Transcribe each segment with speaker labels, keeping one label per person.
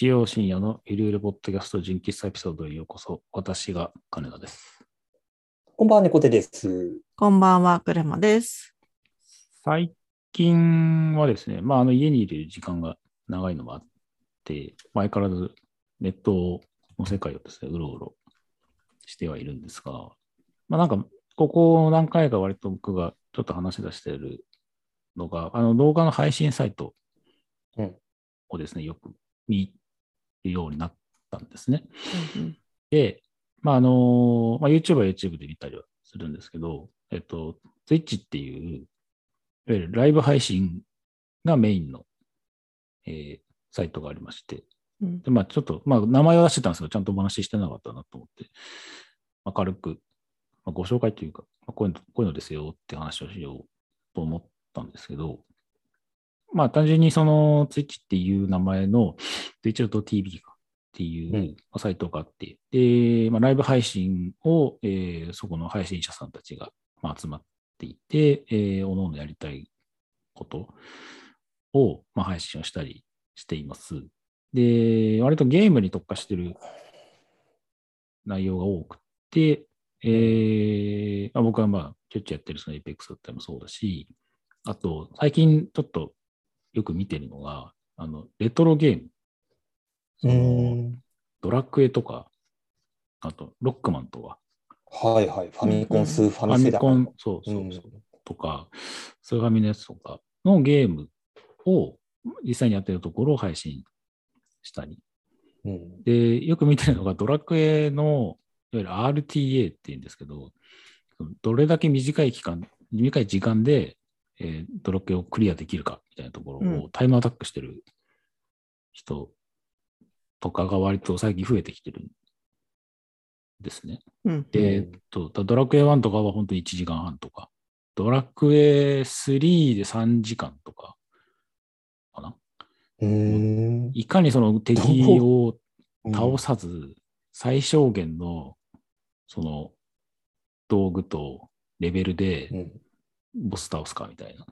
Speaker 1: 日曜深夜のゆるゆるポッドキャスト純喫茶エピソードへようこそ。私が金田です。
Speaker 2: こんばんは、猫手です。
Speaker 3: こんばんは、クレマです。
Speaker 1: 最近はですね、まあ、あの家にいる時間が長いのもあって、前からずネットの世界をですね、うろうろしてはいるんですが、まあなんか、ここ何回か割と僕がちょっと話し出しているのが、あの動画の配信サイト
Speaker 2: うん
Speaker 1: をですね、よく見るようになったんですね。
Speaker 3: うん
Speaker 1: で、まあ、あの、まあ、YouTube は YouTube で見たりはするんですけど、えっと、Twitch っていう、いわゆるライブ配信がメインの、えーサイトがありまして、
Speaker 3: うん
Speaker 1: で、まあ、ちょっと、まあ、名前は出してたんですけど、ちゃんとお話ししてなかったなと思って、まあ、軽く、まあ、ご紹介というか、まあ、こういうの、こういうのですよって話をしようと思ったんですけど、まあ、単純にその Twitch っていう名前の Twitch.tv かっていうサイトがあって、で、まあ、ライブ配信を、えーそこの配信者さんたちが、まあ、集まっていて、えー、おのおのやりたいことを、まあ、配信をしたりしています。で、割とゲームに特化してる内容が多くて、えーまあ、僕はまあ、ちょっちゅうやってるその Apex だったりもそうだし、あと、最近ちょっとよく見てるのが、あの、レトロゲーム。その
Speaker 2: ん。
Speaker 1: ドラクエとか、あと、ロックマンとか、
Speaker 2: はいはい。ファミコン、スーファ
Speaker 1: ファミ。コン、そうそうそう、とか、スーファミのやつとかのゲームを実際にやってるところを配信したり。
Speaker 2: うん。
Speaker 1: で、よく見てるのが、ドラクエの、いわゆる RTA っていうんですけど、どれだけ短い期間、短い時間で、えードラクエをクリアできるかみたいなところ
Speaker 3: う
Speaker 1: をタイムアタックしてる人とかが割と最近増えてきてるんですね。
Speaker 3: うん。
Speaker 1: で、えっと、ドラクエ1とかは本当に1時間半とか、ドラクエ3で3時間とか、かな。いかにその敵を倒
Speaker 2: うん
Speaker 1: さず、最小限の、その、道具とレベルで
Speaker 2: うん
Speaker 1: ボス倒すか？みたいな、っ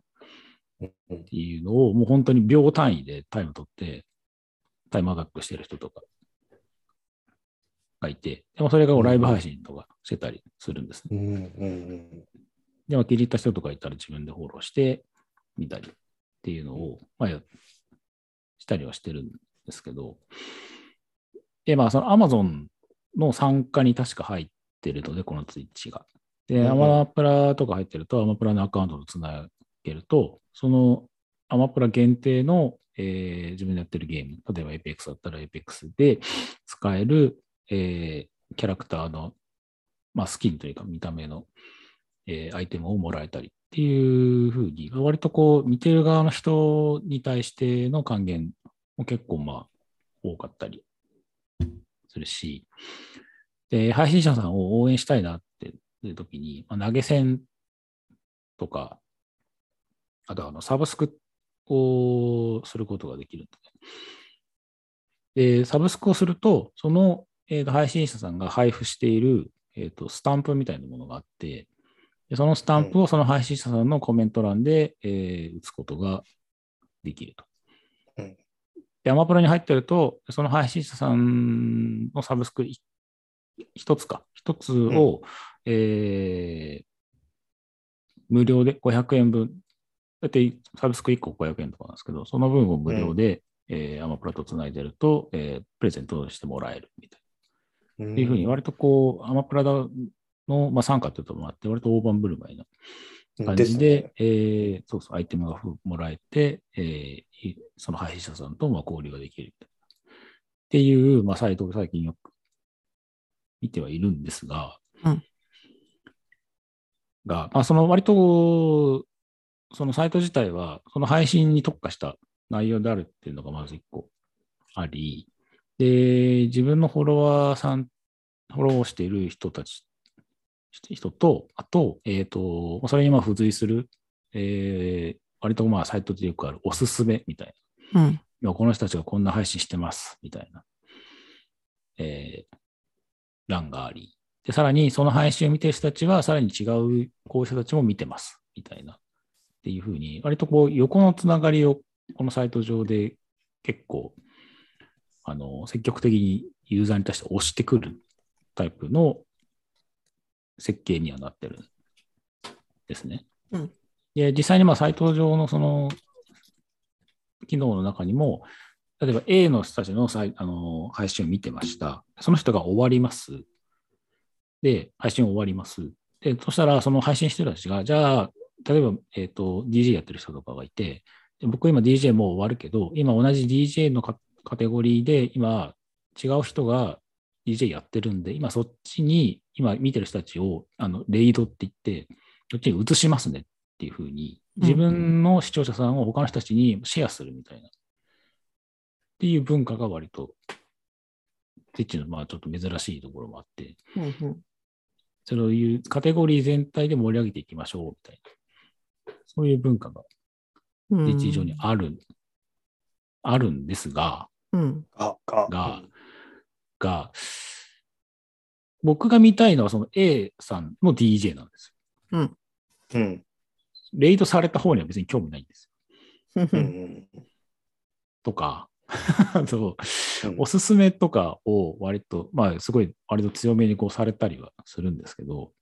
Speaker 2: うん。うん
Speaker 1: ていうのを、もう本当に秒単位でタイム取って、タイムアタックしてる人とか。がいて、でもそれがライブ配信とかしてたりするんですね。
Speaker 2: うんうん
Speaker 1: で、まあ、気に入った人とかいたら自分でフォローしてみたりっていうのを、まあ、やしたりはしてるんですけど、で、まあ、その Amazon の参加に確か入ってるので、このツイッチが。で、アマプラとか入ってると、アマプラのアカウントとつなげると、そのアマプラ限定の、えー自分でやってるゲーム、例えば Apex だったら Apex で使える、えーキャラクターの、まあ、スキンというか見た目の、えーアイテムをもらえたりっていうふうに、割とこう見てる側の人に対しての還元も結構まあ多かったりするし、で、配信者さんを応援したいなっていう時に、まあ、投げ銭とか、あとはあのサブスクをすることができるんで、で、サブスクをすると、その、えーと配信者さんが配布している、えーとスタンプみたいなものがあって、でそのスタンプをその配信者さんのコメント欄で、えー打つことができると。
Speaker 2: うん。
Speaker 1: で、アマプラに入ってると、その配信者さんのサブスクい一つか、一つを、えー無料で500円分、だってサブスク1個500円とかなんですけど、その分を無料で、えーアマプラとつないでると、えープレゼントしてもらえるみたいな。
Speaker 2: うん。
Speaker 1: っていうふうに、割とこう、アマプラの、まあ、参加っていうともあって、割と大盤振る舞いな感じで、
Speaker 2: すね
Speaker 1: えーそうそう、アイテムがふもらえて、えーいその配信者さんとまあ交流ができるっていう、まあ、サイトを最近よく見てはいるんですが、
Speaker 3: うん
Speaker 1: が、まあ、その割と、そのサイト自体は、その配信に特化した内容であるっていうのがまず一個あり、で、自分のフォロワーさん、フォローしている人たち、人と、あと、えっ、と、それにまあ付随する、えー割とまあサイトでよくあるおすすめみたいな。
Speaker 3: うん。
Speaker 1: 今この人たちがこんな配信してます、みたいな、えー欄があり。で、さらにその配信を見てる人たちは、さらに違うこういう人たちも見てます、みたいな。っていうふうに、割とこう横のつながりをこのサイト上で結構あの、積極的にユーザーに対して押してくるタイプの設計にはなってるんですね。
Speaker 3: うん
Speaker 1: で、実際にまあサイト上のその機能の中にも、例えば A の人たちのあの配信を見てました。その人が終わります。で、配信終わります。で、そしたらその配信してる人たちが、じゃあ、例えば、えっ、と、DJ やってる人とかがいて、で僕今 DJ もう終わるけど、今同じ DJ のカカテゴリーで、今違う人が DJ やってるんで、今そっちに、今見てる人たちを、あの、レイドって言って、そっちに移しますねっていうふうに、自分の視聴者さんを他の人たちにシェアするみたいな、っていう文化が割と、テッチのまあちょっと珍しいところもあって、
Speaker 3: うんうん
Speaker 1: そういうカテゴリー全体で盛り上げていきましょうみたいな、そういう文化が
Speaker 3: うん
Speaker 1: テッチ上にある、あるんですが、
Speaker 3: うん
Speaker 2: あ、が、
Speaker 1: が、が、僕が見たいのはその A さんの DJ なんですよ。
Speaker 2: うん。
Speaker 1: レイドされた方には別に興味ないんです。とか、あと、
Speaker 2: うん。
Speaker 1: おすすめとかを割と、まあ、すごい割と強めにこうされたりはするんですけど、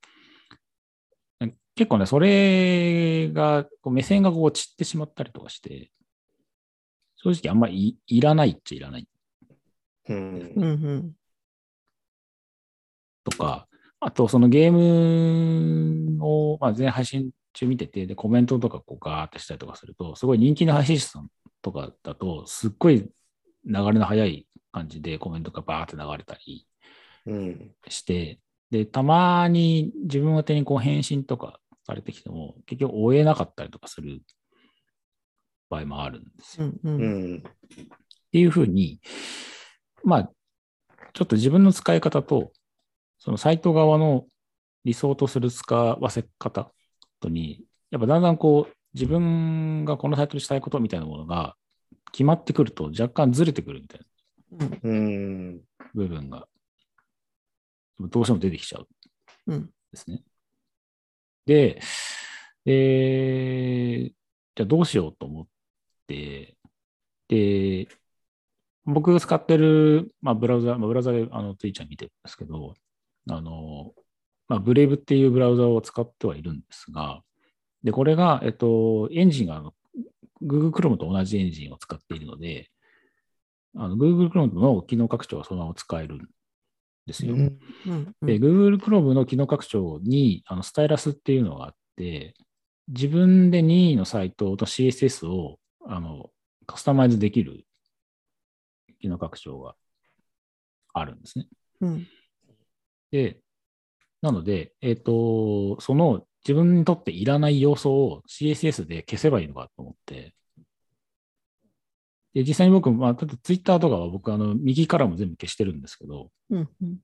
Speaker 1: 結構ね、それが、こう目線がこう散ってしまったりとかして、正直あんまりいいらないっちゃいらない。
Speaker 2: うん。
Speaker 3: う。ん
Speaker 1: とか、あとそのゲームを、まあ、全配信中見てて、で、コメントとかこうガーってしたりとかすると、すごい人気の配信者さんとかだと、すっごい流れの速い感じでコメントがバーって流れたり
Speaker 2: うん。
Speaker 1: して、で、たまに自分宛てにこう返信とかされてきても、結局追えなかったりとかする場合もあるんですよ。
Speaker 3: うんう
Speaker 2: うんん。
Speaker 1: っていうふうに、まあ、ちょっと自分の使い方と、そのサイト側の理想とする使わせ方とに、やっぱだんだんこう、自分がこのサイトにしたいことみたいなものが決まってくると若干ずれてくるみたいな。
Speaker 2: うん。
Speaker 1: 部分が、どうしても出てきちゃう。
Speaker 3: うん。
Speaker 1: ですね。で、えーじゃあどうしようと思って、で、僕が使ってる、まあ、ブラウザ、まあ、ブラウザであのツイッチャー見てるんですけど、あの、まあ、ブレイブっていうブラウザを使ってはいるんですが、で、これが、えっと、エンジンが Google Chrome と同じエンジンを使っているので、あの Google Chrome の機能拡張はそのまま使えるんですよ。
Speaker 2: うん。
Speaker 3: うんうん
Speaker 1: で、Google Chrome の機能拡張にあのスタイラスっていうのがあって、自分で任意のサイトと CSS をあのカスタマイズできる機能拡張があるんですね。
Speaker 3: うん
Speaker 1: で、なので、えっ、と、その自分にとっていらない要素を CSS で消せばいいのかと思って、で、実際に僕、まあ、ちょっと Twitter とかは僕、あの、右からも全部消してるんですけど、
Speaker 3: うんうん。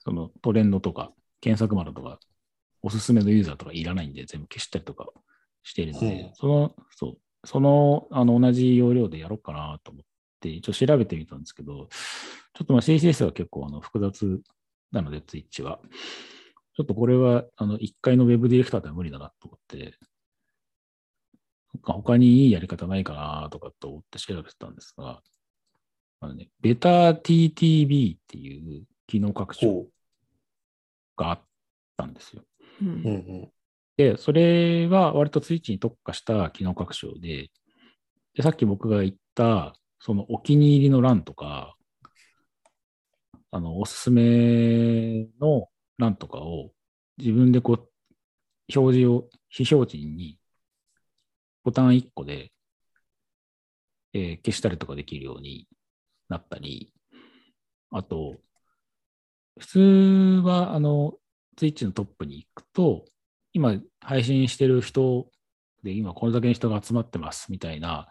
Speaker 1: そのトレンドとか、検索窓とか、おすすめのユーザーとかいらないんで、全部消したりとかしているので、
Speaker 2: う。ん
Speaker 1: その、そう、その、あの、同じ要領でやろうかなと思って、一応調べてみたんですけど、ちょっとまあ CSS は結構あの複雑なので、ツイッチは。ちょっとこれは、あの、1階のウェブディレクターでは無理だなと思って、他にいいやり方ないかなとかと思って調べてたんですが、あのね、ベタ TTB っていう機能拡張
Speaker 2: ほ
Speaker 1: があったんですよ。
Speaker 3: うん
Speaker 2: う。うん。
Speaker 1: で、それは割とツイッチに特化した機能拡張で、でさっき僕が言った、そのお気に入りの欄とか、あの、おすすめの欄とかを自分でこう、表示を、非表示にボタン1個で、えー消したりとかできるようになったり、あと、普通は、あの、ツイッチのトップに行くと、今配信してる人で、今これだけの人が集まってますみたいな、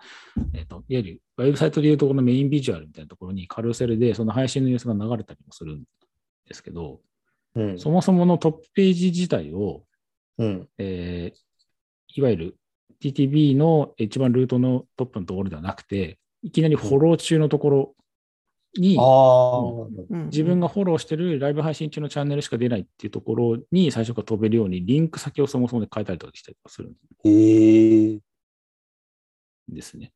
Speaker 1: えっ、と、いわゆるウェブサイトでいうところのメインビジュアルみたいなところにカルセルでその配信の様子が流れたりもするんですけど、
Speaker 2: うん。
Speaker 1: そもそものトップページ自体を、
Speaker 2: うん。
Speaker 1: えーいわゆる TTB の一番ルートのトップのところではなくて、いきなりフォロー中のところに。
Speaker 3: うん
Speaker 1: 自分がフォローしてるライブ配信中のチャンネルしか出ないっていうところに最初から飛べるようにリンク先をそもそもで変えたりとかしたりとかするん
Speaker 2: へえ。
Speaker 1: ですね。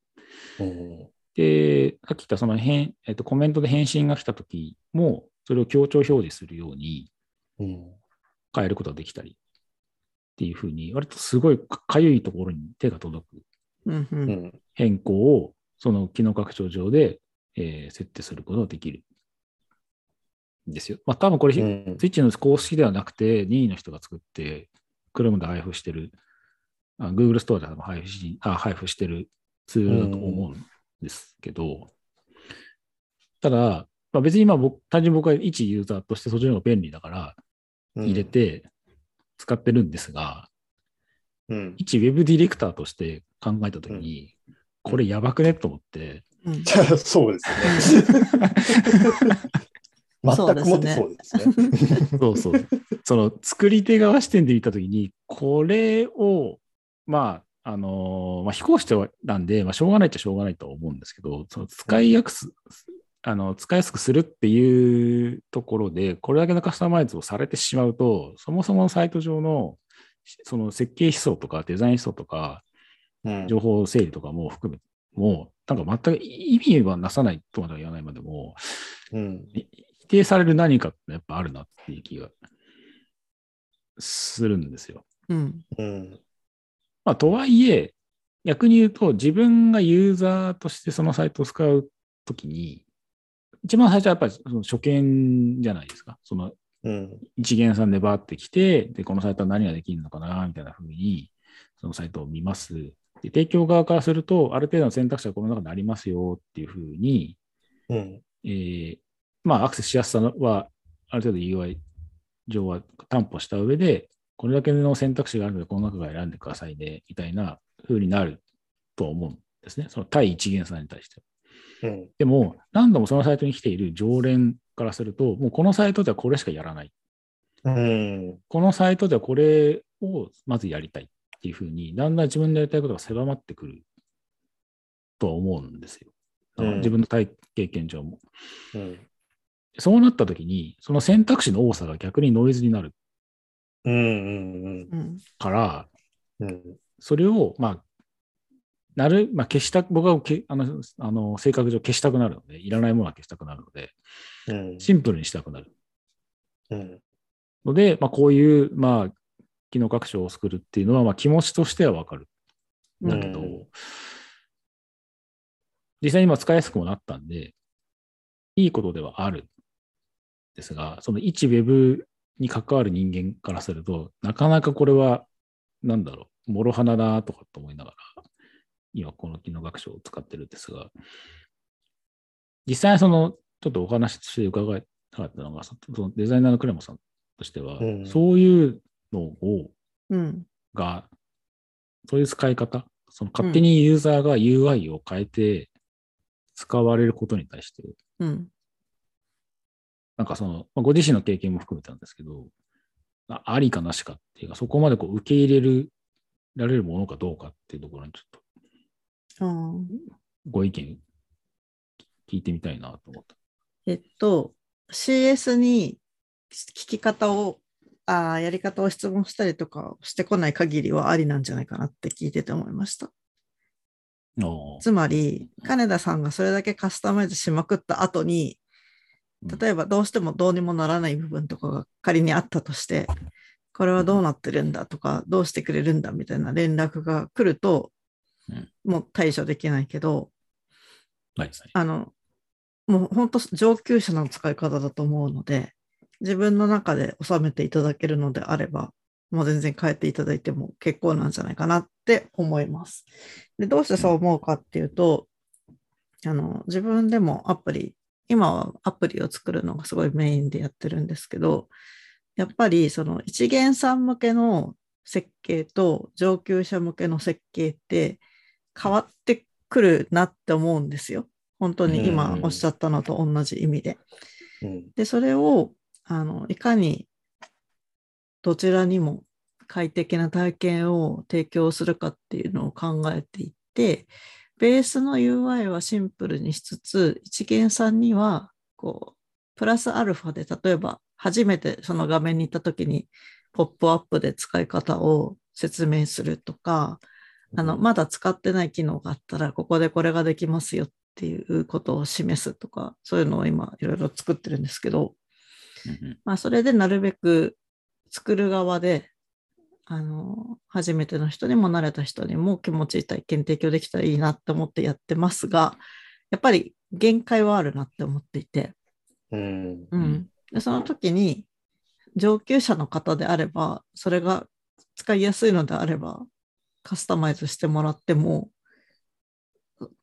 Speaker 2: うん。
Speaker 1: で、さっき言ったその返、えっと、コメントで返信が来たときも、それを強調表示するように
Speaker 2: うん。
Speaker 1: 変えることができたりっていうふうに、割とすごいかゆいところに手が届く
Speaker 3: うんう。
Speaker 2: うんん。
Speaker 1: 変更を、その機能拡張上で、えー設定することができるんですよ。まあ多分これ、
Speaker 2: うん
Speaker 1: スイッチの公式ではなくて、任意の人が作って、Chrome で配布してる、あ Google ストアで配布しあ配布してるツールだと思うんですけど、ただ、まあ、別に今僕、単純に僕は一ユーザーとしてそっちの方が便利だから入れ、て使ってるんですが、
Speaker 2: うん。
Speaker 1: 一 Web ディレクターとして考えたときに、これやばくねと思って、
Speaker 3: うん
Speaker 2: そうですね。全くもってそうですね。
Speaker 1: そうそう。その作り手側視点で見たときに、これを、まあ、あのーまあ、非公式なんで、まあ、しょうがないっちゃしょうがないとは思うんですけど、その使いやす、あの、使いやすくするっていうところで、これだけのカスタマイズをされてしまうと、そもそものサイト上の、その設計思想とかデザイン思想とか、
Speaker 2: うん
Speaker 1: 情報整理とかも含め、もう、なんか全く意味はなさないとまでは言わないまでも、
Speaker 2: うん。
Speaker 1: い否定される何かってやっぱあるなっていう気がするんですよ。
Speaker 3: うん。
Speaker 2: うん。
Speaker 1: まあ、とはいえ、逆に言うと、自分がユーザーとしてそのサイトを使うときに、一番最初はやっぱりその初見じゃないですか。その
Speaker 2: うん。
Speaker 1: 一元さんでバーってきて、で、このサイトは何ができるのかな、みたいな風に、そのサイトを見ます。で、提供側からすると、ある程度の選択肢はこの中にありますよっていう風に、
Speaker 2: うん。
Speaker 1: えーまあ、アクセスしやすさは、ある程度 UI 上は担保した上で、これだけの選択肢があるので、この中から選んでくださいね、みたいな風になると思うんですね。その対一元さんに対して。
Speaker 2: うん。
Speaker 1: でも、何度もそのサイトに来ている常連からすると、もうこのサイトではこれしかやらない。
Speaker 2: うん。
Speaker 1: このサイトではこれをまずやりたいっていう風に、だんだん自分でやりたいことが狭まってくるとは思うんですよ。自分の体経験上も。
Speaker 2: うん。
Speaker 1: そうなった時に、その選択肢の多さが逆にノイズになる
Speaker 2: うん。うん。
Speaker 3: うん。
Speaker 1: それを、まあ、なる、まあ、消した、僕はけあの、あの、性格上消したくなるので、いらないものは消したくなるので、
Speaker 2: うん。
Speaker 1: シンプルにしたくなる
Speaker 2: うん。
Speaker 1: ので、まあ、こういう、まあ、機能拡張を作るっていうのは、まあ、気持ちとしてはわかる。だけど、
Speaker 2: うん
Speaker 1: 実際に今使いやすくもなったんで、いいことではあるんですが、その一 Web に関わる人間からすると、なかなかこれは、なんだろう、諸花だとかと思いながら、今この機能学習を使ってるんですが、実際にその、ちょっとお話しして伺いたかったのが、そそのデザイナーのクレモさんとしては、
Speaker 2: うん
Speaker 1: そういうのを、
Speaker 3: うん。
Speaker 1: が、そういう使い方、その勝手にユーザーが UI を変えて使われることに対して、
Speaker 3: うん。
Speaker 1: なんかその、まあご自身の経験も含めてなんですけど、あありかなしかっていうか、そこまでこう受け入れる、られるものかどうかっていうところにちょっと
Speaker 3: うん
Speaker 1: ご意見聞いてみたいなと思った。
Speaker 3: えっと、CS に聞き方を、あーやり方を質問したりとかしてこない限りはありなんじゃないかなって聞いてて思いました。つまり、金田さんがそれだけカスタマイズしまくった後に、例えばどうしてもどうにもならない部分とかが仮にあったとして、これはどうなってるんだとか、どうしてくれるんだみたいな連絡が来ると
Speaker 1: うん、
Speaker 3: もう対処できないけど、
Speaker 1: ないですね。
Speaker 3: あの、もう本当上級者の使い方だと思うので、自分の中で収めていただけるのであれば、もう全然変えていただいても結構なんじゃないかなって思います。で、どうしてそう思うかっていうと、あの、自分でもアプリ、今はアプリを作るのがすごいメインでやってるんですけど、やっぱりその一元さん向けの設計と上級者向けの設計って変わってくるなって思うんですよ。本当に今
Speaker 1: うん
Speaker 3: おっしゃったのと同じ意味で。
Speaker 2: うん。
Speaker 3: で、それを、あの、いかにどちらにも快適な体験を提供するかっていうのを考えていって、ベースの UI はシンプルにしつつ、一元さんには、こう、プラスアルファで、例えば、初めてその画面に行った時に、ポップアップで使い方を説明するとか、あの、まだ使ってない機能があったら、ここでこれができますよっっていうことを示すとか、そういうのを今いろいろ作ってるんですけど、
Speaker 1: うん
Speaker 3: まあ、それでなるべく作る側で、あの、初めての人にも慣れた人にも気持ちいい体験提供できたらいいなって思ってやってますが、やっぱり限界はあるなって思っていて、
Speaker 2: うん。
Speaker 3: うん、でその時に上級者の方であれば、それが使いやすいのであれば、カスタマイズしてもらっても、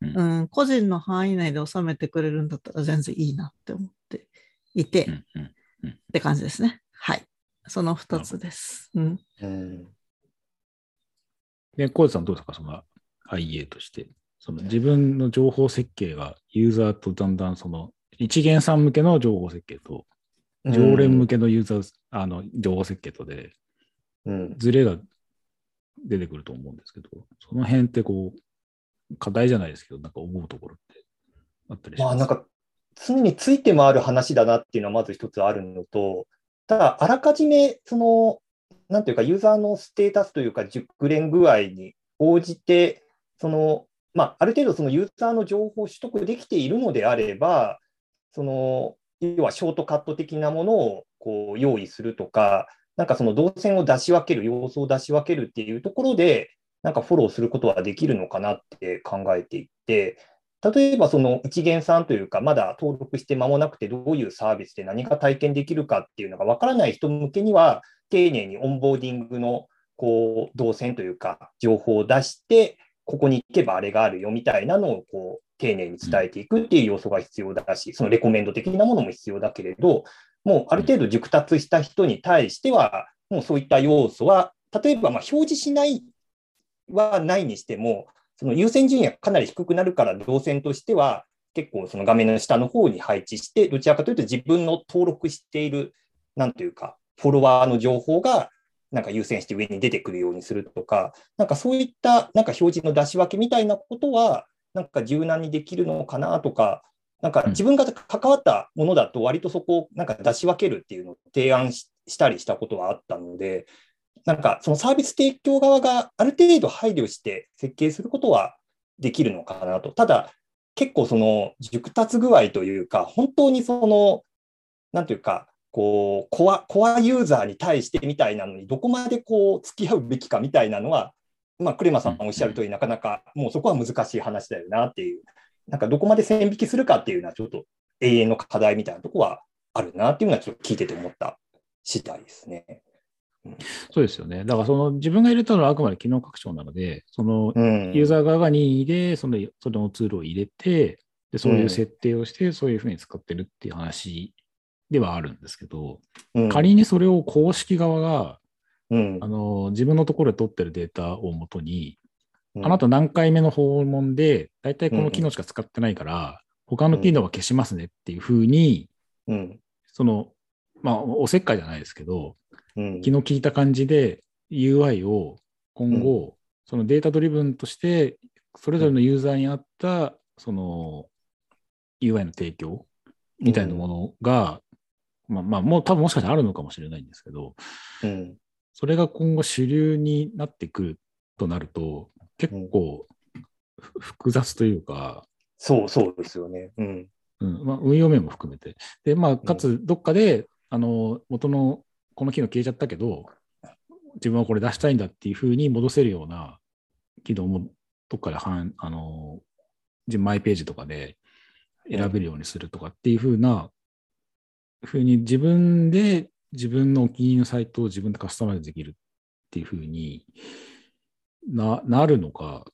Speaker 1: うん
Speaker 3: うん、個人の範囲内で収めてくれるんだったら全然いいなって思っていて、
Speaker 1: うんうん
Speaker 3: って感じですね。はい。その2つです。うん。
Speaker 2: うん。
Speaker 1: で、コーさんどうですか？その IA として。その自分の情報設計がユーザーとだんだんその一元さん向けの情報設計と常連向けのユーザー、あの情報設計とで
Speaker 2: うん。
Speaker 1: ズレが出てくると思うんですけど、その辺ってこう課題じゃないですけど、なんか思うところってあったりします？
Speaker 2: まあなんか常について回る話だなっていうのはまず一つあるのと、ただあらかじめその、なんていうかユーザーのステータスというか熟練具合に応じて、その、まあある程度そのユーザーの情報を取得できているのであれば、その、要はショートカット的なものをこう用意するとか、なんかその動線を出し分ける、要素を出し分けるっていうところで、なんかフォローすることはできるのかなって考えていて、例えばその一元さんというか、まだ登録して間もなくて、どういうサービスで何が体験できるかっていうのが分からない人向けには、丁寧にオンボーディングのこう動線というか、情報を出して、ここに行けばあれがあるよみたいなのをこう丁寧に伝えていくっていう要素が必要だし、そのレコメンド的なものも必要だけれど、もうある程度熟達した人に対しては、もうそういった要素は、例えばま表示しないはないにしても、その優先順位がかなり低くなるから、動線としては、結構その画面の下の方に配置して、どちらかというと自分の登録している、なんというか、フォロワーの情報がなんか優先して上に出てくるようにするとか、なんかそういったなんか表示の出し分けみたいなことは、なんか柔軟にできるのかなとか、なんか自分が関わったものだと、割とそこをなんか出し分けるっていうのを提案ししたりしたことはあったので、なんかそのサービス提供側がある程度配慮して設計することはできるのかなと。ただ、結構その熟達具合というか、本当にその、なんていうか、こうコア、コアユーザーに対してみたいなのに、どこまでこう付き合うべきかみたいなのは、まあ、クレマさんおっしゃる通り、なかなかもうそこは難しい話だよなっていう、なんかどこまで線引きするかっていうのは、ちょっと永遠の課題みたいなところはあるなっていうのは、ちょっと聞いてて思った次第ですね。
Speaker 1: そうですよね。だからその自分が入れたのはあくまで機能拡張なので、その
Speaker 2: うん、
Speaker 1: ユーザー側が任意でそのそのツールを入れて、でそういう設定をして、そういうふうに使ってるっていう話ではあるんですけど、
Speaker 2: うん、
Speaker 1: 仮にそれを公式側が
Speaker 2: うん。
Speaker 1: あの自分のところで取ってるデータをもとに、
Speaker 2: うん。
Speaker 1: あなた何回目の訪問で、大体この機能しか使ってないから、他の機能は消しますねっていうふうに、
Speaker 2: うん。
Speaker 1: その、まあ、おせっかいじゃないですけど、
Speaker 2: うん。
Speaker 1: 気の利いた感じで UI を今後、そのデータドリブンとして、それぞれのユーザーに合った、その UI の提供みたいなものが、まあまあ、もう多分もしかしたらあるのかもしれないんですけど、
Speaker 2: うん。
Speaker 1: それが今後主流になってくるとなると、結構ふ複雑というか、
Speaker 2: そうそうですよね。うん。
Speaker 1: うん。まあ、運用面も含めて。で、まあ、かつ、どっかで、あの、元のこの機能消えちゃったけど、自分はこれ出したいんだっていうふうに戻せるような機能も、どっかではん、あの、自分マイページとかで選べるようにするとかっていうふうな、ふうに自分で自分のお気に入りのサイトを自分でカスタマイズできるっていうふうにななるのか、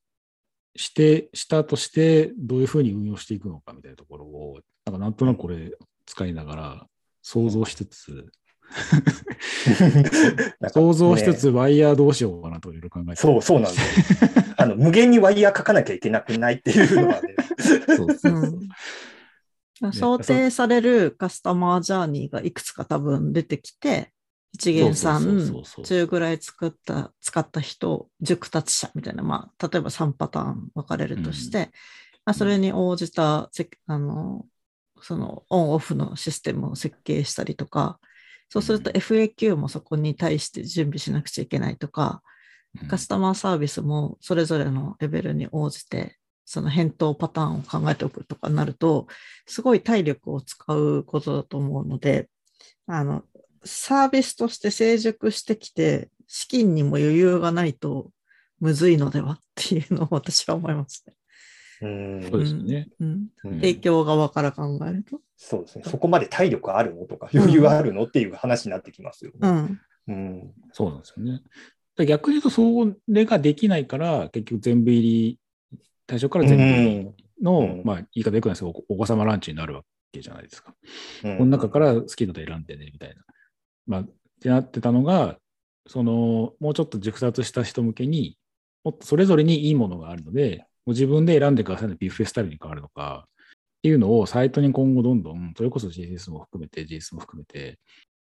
Speaker 1: して、したとして、どういうふうに運用していくのかみたいなところを、なんかなんとなくこれ使いながら想像しつつ、想像しつつ、ワイヤーどうしようかなといろいろ考えて、
Speaker 2: そうそうなんですよ。あの無限にワイヤー書かなきゃいけなくないっていうのはね。
Speaker 1: そうそう
Speaker 3: う。ん。想定されるカスタマージャーニーがいくつか多分出てきて、一元さ
Speaker 1: ん
Speaker 3: 中ぐらい作った、使った人、熟達者みたいな、まあ、例えば3パターン分かれるとして、まあ、それに応じたせ、あの、そのオンオフのシステムを設計したりとか、そうすると
Speaker 1: うん。
Speaker 3: FAQ もそこに対して準備しなくちゃいけないとか、
Speaker 1: うん。
Speaker 3: カスタマーサービスもそれぞれのレベルに応じてその返答パターンを考えておくとかになると、すごい体力を使うことだと思うので、あの、サービスとして成熟してきて、資金にも余裕がないとむずいのではっていうのを私は思いますね。
Speaker 2: うん
Speaker 1: そうですよね。
Speaker 3: うん。
Speaker 2: うん
Speaker 3: 影響側から考えると。
Speaker 2: そうですね。そこまで体力あるのとか、余裕あるのっていう話になってきますよね。
Speaker 3: うん。
Speaker 2: うん。
Speaker 1: そうなんですよね。で逆に言うと、それができないから、結局全部入り、最初から全部入りの、
Speaker 2: うん
Speaker 1: まあ、言い方よくないですけど、おお子様ランチになるわけじゃないですか。
Speaker 2: うん
Speaker 1: この中から好きなの選んでね、みたいな。まあ、ってなってたのが、その、もうちょっと熟達した人向けに、もっとそれぞれにいいものがあるので、もう自分で選んでくださいのビュッフェスタイルに変わるのか、っていうのをサイトに今後どんどん、それこそ GSS も含めて、GS も含めて、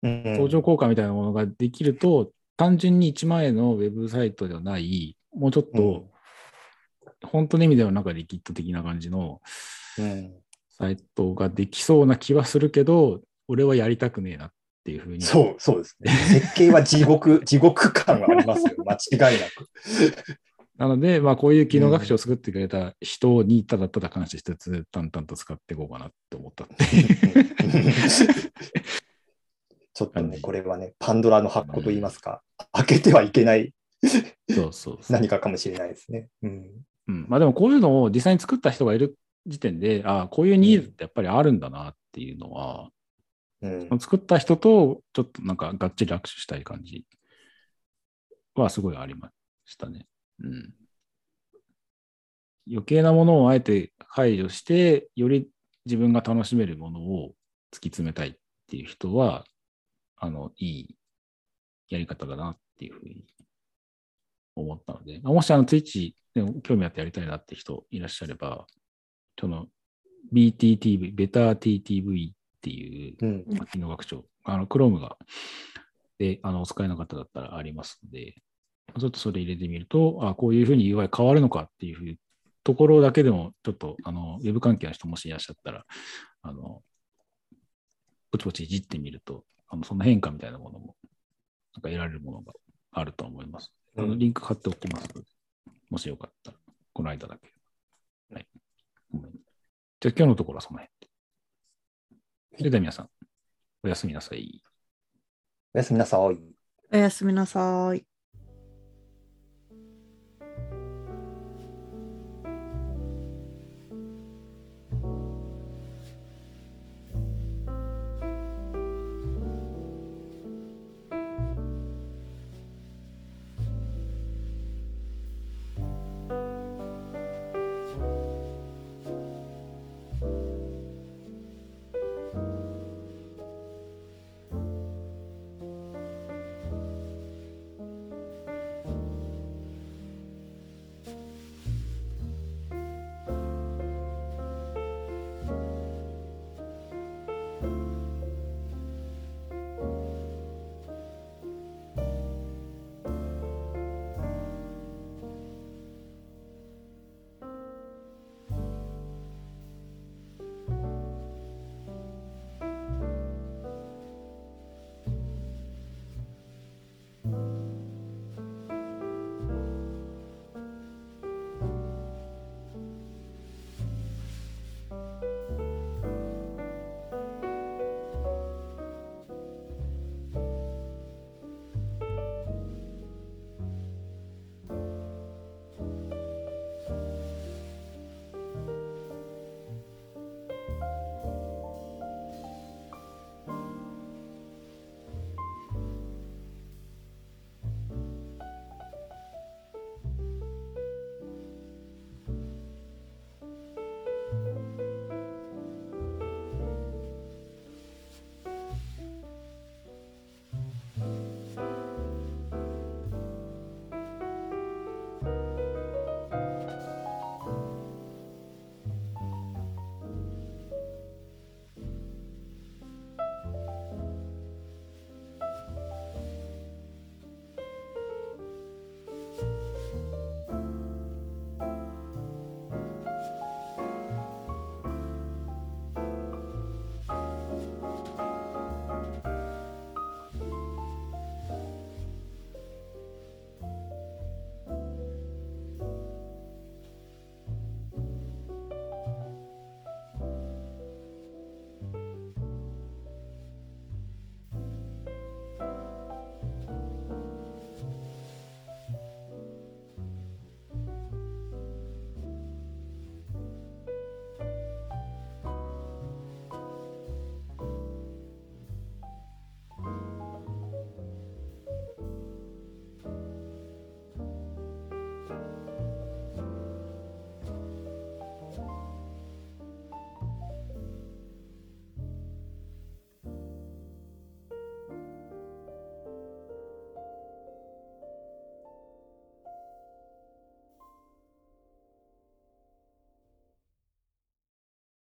Speaker 2: うん。
Speaker 1: 相乗効果みたいなものができると、単純に1万円のウェブサイトではない、もうちょっと、本当の意味ではなんかリキッド的な感じの
Speaker 2: うん。
Speaker 1: サイトができそうな気はするけど、俺はやりたくねえなっていうふうに。
Speaker 2: そう、そうですね。設計は地獄、地獄感がありますよ。間違いなく。
Speaker 1: なので、まあ、こういう機能学習を作ってくれた人にただただ感謝しつつ、淡々と使っていこうかなって思ったって。
Speaker 2: ちょっとね、これはね、パンドラの箱といいますか、開けてはいけない
Speaker 1: そうそうそう。
Speaker 2: 何かかもしれないですね。うん。
Speaker 1: うん、まあでもこういうのを実際に作った人がいる時点で、ああ、こういうニーズってやっぱりあるんだなっていうのは、
Speaker 2: うん。
Speaker 1: 作った人とちょっとなんかがっちり握手したい感じはすごいありましたね。うん。余計なものをあえて排除して、より自分が楽しめるものを突き詰めたいっていう人は、あの、いいやり方だなっていうふうに思ったので、もしあの、ツイッチでも興味あってやりたいなって人いらっしゃれば、その BTTV、ベター TTV っていう
Speaker 2: うん。
Speaker 1: まあ機能学習、あの、Chrome が、で、あの、お使いの方だったらありますので、ちょっとそれ入れてみると、あこういうふうに UI 変わるのかっていうふうところだけでも、ちょっと、あの、ウェブ関係の人もしいらっしゃったら、あの、ポチポチいじってみると、あのその変化みたいなものも、なんか得られるものがあると思います。あの、
Speaker 2: うん
Speaker 1: リンク貼っておきますので、もしよかったら、この間だけ。はい。うんじゃあ今日のところはその辺で。それでは皆さん、おやすみなさい。
Speaker 2: おやすみなさい。
Speaker 3: おやすみなさい。